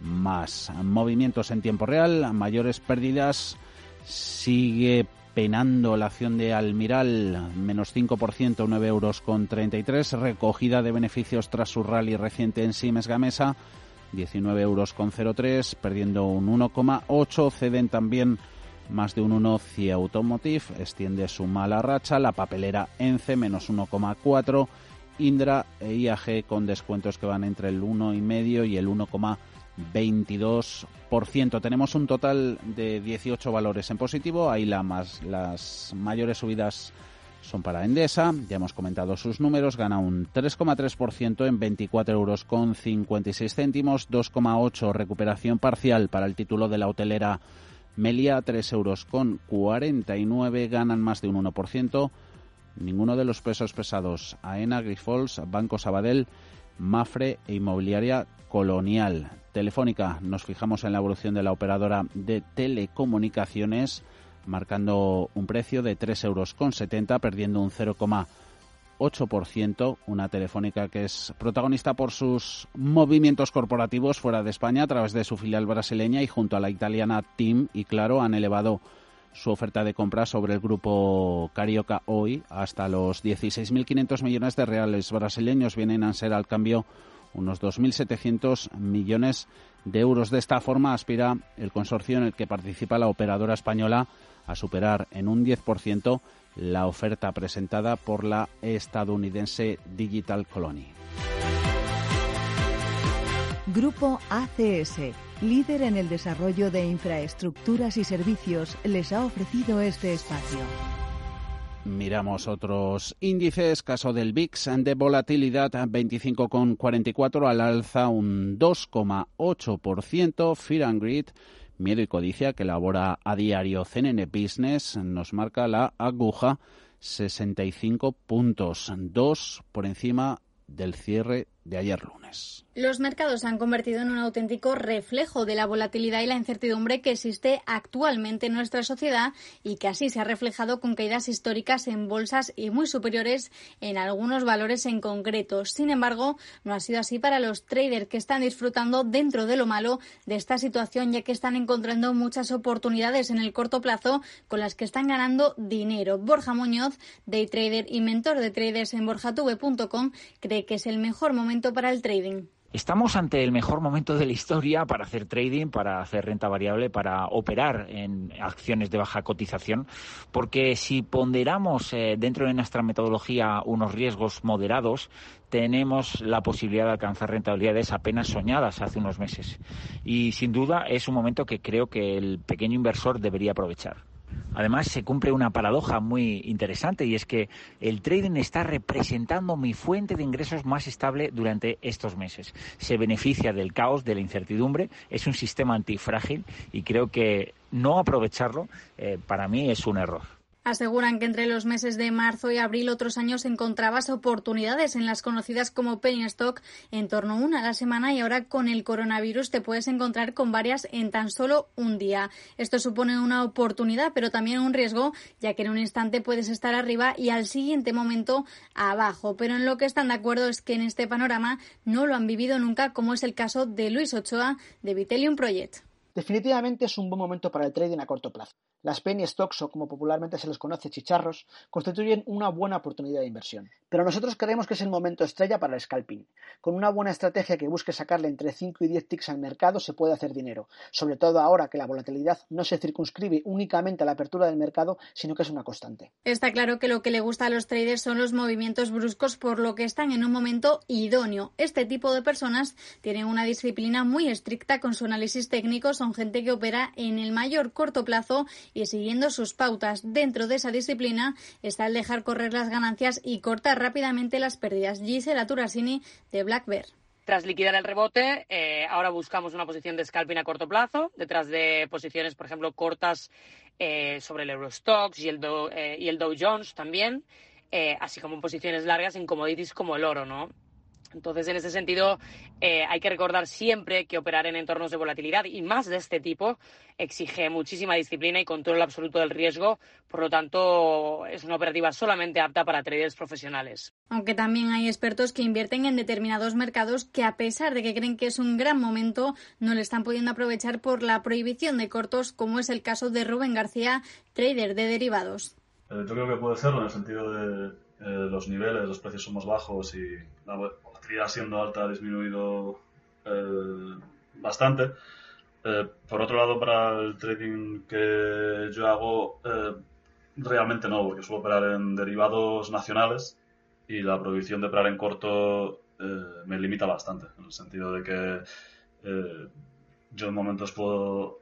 más. Movimientos en tiempo real, mayores pérdidas. Sigue penando la acción de Almiral, menos 5%, 9 euros con 33. Recogida de beneficios tras su rally reciente en Siemens Gamesa, 19 euros con 03, perdiendo un 1,8. Ceden también más de un 1 CIE Automotive, extiende su mala racha. La papelera ENCE, menos 1,4. Indra e IAG con descuentos que van entre el 1,5 y el 1,4 22%. Tenemos un total de 18 valores en positivo. Ahí la las mayores subidas son para Endesa. Ya hemos comentado sus números. Gana un 3,3% en 24 euros con 56 céntimos. 2,8 recuperación parcial para el título de la hotelera Melia. 3 euros con 49. Ganan más de un 1%. Ninguno de los pesos pesados. AENA, Grifols, Banco Sabadell, Mafre e Inmobiliaria Colonial. Telefónica, nos fijamos en la evolución de la operadora de telecomunicaciones, marcando un precio de 3,70 euros, perdiendo un 0,8%. Una telefónica que es protagonista por sus movimientos corporativos fuera de España a través de su filial brasileña y junto a la italiana TIM. Y claro han elevado su oferta de compra sobre el grupo Carioca hoy hasta los 16.500 millones de reales brasileños. Vienen a ser al cambio unos 2.700 millones de euros. De esta forma aspira el consorcio en el que participa la operadora española a superar en un 10% la oferta presentada por la estadounidense Digital Colony. Grupo ACS, líder en el desarrollo de infraestructuras y servicios, les ha ofrecido este espacio. Miramos otros índices, caso del VIX de volatilidad 25,44 al alza un 2,8%, Fear and Greed, miedo y codicia que elabora a diario CNN Business nos marca la aguja 65 puntos, 2 por encima del cierre de ayer lunes. Los mercados se han convertido en un auténtico reflejo de la volatilidad y la incertidumbre que existe actualmente en nuestra sociedad y que así se ha reflejado con caídas históricas en bolsas y muy superiores en algunos valores en concreto. Sin embargo, no ha sido así para los traders que están disfrutando dentro de lo malo de esta situación ya que están encontrando muchas oportunidades en el corto plazo con las que están ganando dinero. Borja Muñoz, day trader y mentor de traders en borjatube.com, cree que es el mejor momento para el trading. Estamos ante el mejor momento de la historia para hacer trading, para hacer renta variable, para operar en acciones de baja cotización, porque si ponderamos eh, dentro de nuestra metodología unos riesgos moderados, tenemos la posibilidad de alcanzar rentabilidades apenas soñadas hace unos meses. Y sin duda es un momento que creo que el pequeño inversor debería aprovechar. Además, se cumple una paradoja muy interesante y es que el trading está representando mi fuente de ingresos más estable durante estos meses. Se beneficia del caos, de la incertidumbre, es un sistema antifrágil y creo que no aprovecharlo eh, para mí es un error. Aseguran que entre los meses de marzo y abril otros años encontrabas oportunidades en las conocidas como penny stock en torno a una a la semana y ahora con el coronavirus te puedes encontrar con varias en tan solo un día. Esto supone una oportunidad pero también un riesgo ya que en un instante puedes estar arriba y al siguiente momento abajo. Pero en lo que están de acuerdo es que en este panorama no lo han vivido nunca como es el caso de Luis Ochoa de Vitellium Project. Definitivamente es un buen momento para el trading a corto plazo. Las penny stocks, o como popularmente se les conoce chicharros, constituyen una buena oportunidad de inversión. Pero nosotros creemos que es el momento estrella para el scalping. Con una buena estrategia que busque sacarle entre 5 y 10 ticks al mercado se puede hacer dinero, sobre todo ahora que la volatilidad no se circunscribe únicamente a la apertura del mercado, sino que es una constante. Está claro que lo que le gusta a los traders son los movimientos bruscos, por lo que están en un momento idóneo. Este tipo de personas tienen una disciplina muy estricta con su análisis técnico, son gente que opera en el mayor corto plazo y siguiendo sus pautas. Dentro de esa disciplina está el dejar correr las ganancias y cortar rápidamente las pérdidas. Gisela Turasini de Black Bear. Tras liquidar el rebote, eh, ahora buscamos una posición de scalping a corto plazo, detrás de posiciones, por ejemplo, cortas eh, sobre el Eurostox y el, Dow, eh, y el Dow Jones también, así como posiciones largas en commodities como el oro, ¿no? Entonces, en ese sentido, eh, hay que recordar siempre que operar en entornos de volatilidad y más de este tipo exige muchísima disciplina y control absoluto del riesgo. Por lo tanto, es una operativa solamente apta para traders profesionales. Aunque también hay expertos que invierten en determinados mercados que, a pesar de que creen que es un gran momento, no le están pudiendo aprovechar por la prohibición de cortos, como es el caso de Rubén García, trader de derivados. Eh, yo creo que puede serlo en el sentido de eh, los niveles, los precios son más bajos y la siendo alta ha disminuido eh, bastante. Eh, por otro lado, para el trading que yo hago, realmente no, porque suelo operar en derivados nacionales y la prohibición de operar en corto me limita bastante, en el sentido de que yo en momentos puedo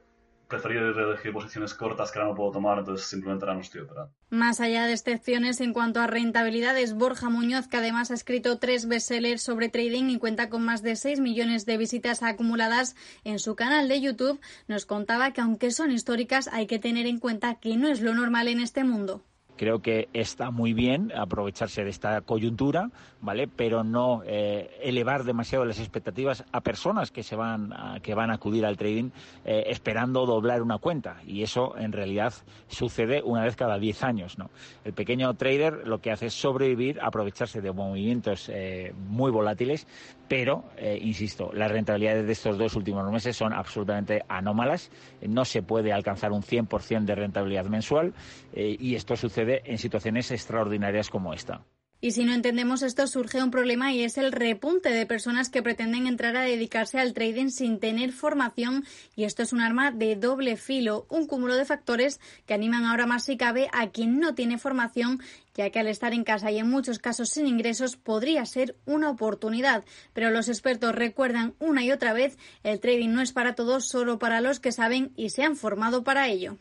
preferir elegir posiciones cortas que ahora no puedo tomar, entonces simplemente ahora no estoy operando. Más allá de excepciones en cuanto a rentabilidades, Borja Muñoz, que además ha escrito tres bestsellers sobre trading y cuenta con más de 6 millones de visitas acumuladas en su canal de YouTube, nos contaba que aunque son históricas, hay que tener en cuenta que no es lo normal en este mundo. Creo que está muy bien aprovecharse de esta coyuntura, ¿vale? Pero no eh, elevar demasiado las expectativas a personas que se van a, que van a acudir al trading eh, esperando doblar una cuenta y eso en realidad sucede una vez cada 10 años. El pequeño trader lo que hace es sobrevivir, aprovecharse de movimientos eh, muy volátiles, pero insisto, las rentabilidades de estos dos últimos meses son absolutamente anómalas, no se puede alcanzar un 100% de rentabilidad mensual y esto sucede en situaciones extraordinarias como esta. Y si no entendemos esto, surge un problema y es el repunte de personas que pretenden entrar a dedicarse al trading sin tener formación y esto es un arma de doble filo, un cúmulo de factores que animan ahora más si cabe a quien no tiene formación, ya que al estar en casa y en muchos casos sin ingresos podría ser una oportunidad. Pero los expertos recuerdan una y otra vez, el trading no es para todos, solo para los que saben y se han formado para ello.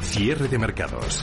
Cierre de mercados.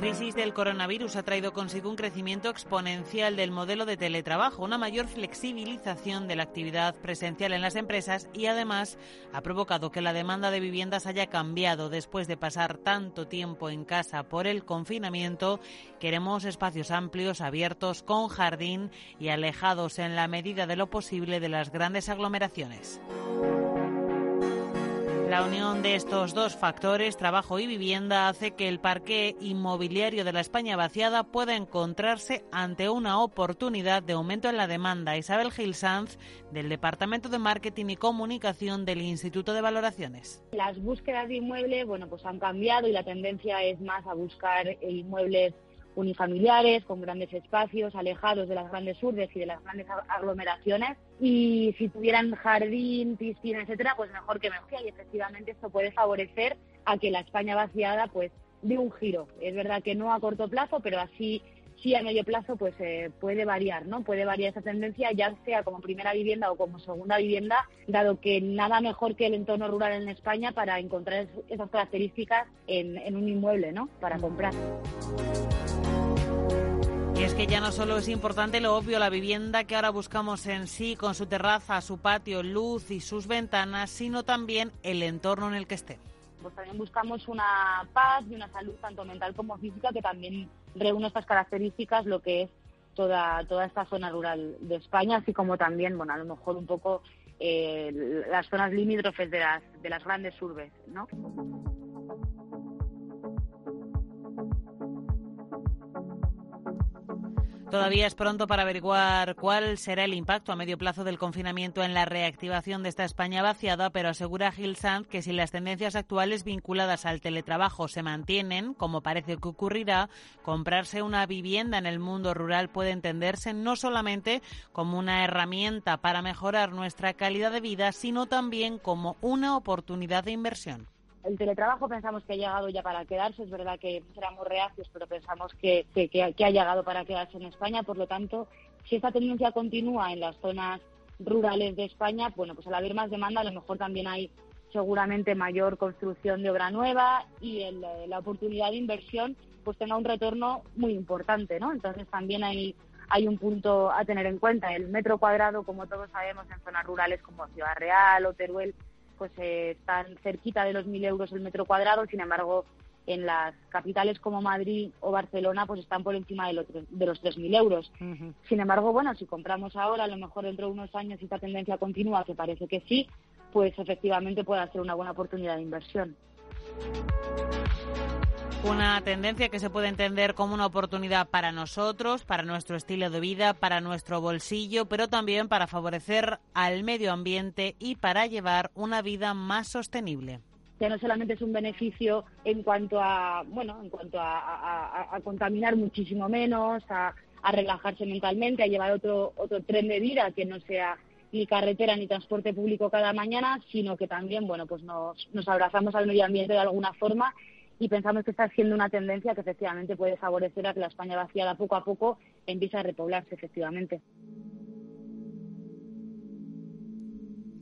Crisis del coronavirus ha traído consigo un crecimiento exponencial del modelo de teletrabajo, una mayor flexibilización de la actividad presencial en las empresas y además ha provocado que la demanda de viviendas haya cambiado después de pasar tanto tiempo en casa por el confinamiento. Queremos espacios amplios, abiertos, con jardín y alejados en la medida de lo posible de las grandes aglomeraciones. La unión de estos dos factores, trabajo y vivienda, hace que el parque inmobiliario de la España vaciada pueda encontrarse ante una oportunidad de aumento en la demanda. Isabel Gil Sanz, del Departamento de Marketing y Comunicación del Instituto de Valoraciones. Las búsquedas de inmuebles bueno, pues han cambiado y la tendencia es más a buscar inmuebles unifamiliares, con grandes espacios, alejados de las grandes urbes y de las grandes aglomeraciones. Y si tuvieran jardín, piscina, etcétera, pues mejor que mejor. Y efectivamente esto puede favorecer a que la España vaciada pues dé un giro. Es verdad que no a corto plazo, pero así sí a medio plazo pues eh, puede variar, ¿no? Puede variar esa tendencia, ya sea como primera vivienda o como segunda vivienda, dado que nada mejor que el entorno rural en España para encontrar esas características en, en un inmueble, ¿no? Para comprar. Y es que ya no solo es importante lo obvio, la vivienda que ahora buscamos en sí, con su terraza, su patio, luz y sus ventanas, sino también el entorno en el que esté. Pues también buscamos una paz y una salud tanto mental como física que también reúne estas características, lo que es toda, toda esta zona rural de España, así como también, bueno, a lo mejor un poco eh, las zonas limítrofes de las, de las grandes urbes, ¿no? Todavía es pronto para averiguar cuál será el impacto a medio plazo del confinamiento en la reactivación de esta España vaciada, pero asegura Gil Sanz que si las tendencias actuales vinculadas al teletrabajo se mantienen, como parece que ocurrirá, comprarse una vivienda en el mundo rural puede entenderse no solamente como una herramienta para mejorar nuestra calidad de vida, sino también como una oportunidad de inversión. El teletrabajo pensamos que ha llegado ya para quedarse, es verdad que éramos reacios, pero pensamos que, ha llegado para quedarse en España, por lo tanto, si esta tendencia continúa en las zonas rurales de España, bueno, pues al haber más demanda, a lo mejor también hay seguramente mayor construcción de obra nueva y la oportunidad de inversión pues tenga un retorno muy importante, ¿no? Entonces también hay, hay un punto a tener en cuenta. El metro cuadrado, como todos sabemos, en zonas rurales como Ciudad Real o Teruel, pues eh, están cerquita de los 1.000 euros el metro cuadrado, sin embargo, en las capitales como Madrid o Barcelona, pues están por encima de los, de los 3.000 euros. Sin embargo, bueno, si compramos ahora, a lo mejor dentro de unos años, y esta tendencia continúa, que parece que sí, pues efectivamente puede ser una buena oportunidad de inversión. Una tendencia que se puede entender como una oportunidad para nosotros, para nuestro estilo de vida, para nuestro bolsillo, pero también para favorecer al medio ambiente y para llevar una vida más sostenible. Ya no solamente es un beneficio en cuanto a, bueno, en cuanto a, contaminar muchísimo menos, a, relajarse mentalmente, a llevar otro, otro tren de vida que no sea ni carretera ni transporte público cada mañana, sino que también, bueno, pues nos, nos abrazamos al medio ambiente de alguna forma y pensamos que está siendo una tendencia que efectivamente puede favorecer a que la España vaciada poco a poco empiece a repoblarse efectivamente.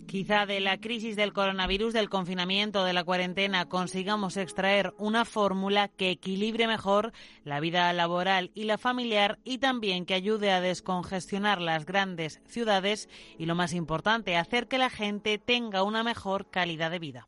Quizá de la crisis del coronavirus, del confinamiento, de la cuarentena, consigamos extraer una fórmula que equilibre mejor la vida laboral y la familiar y también que ayude a descongestionar las grandes ciudades y, lo más importante, hacer que la gente tenga una mejor calidad de vida.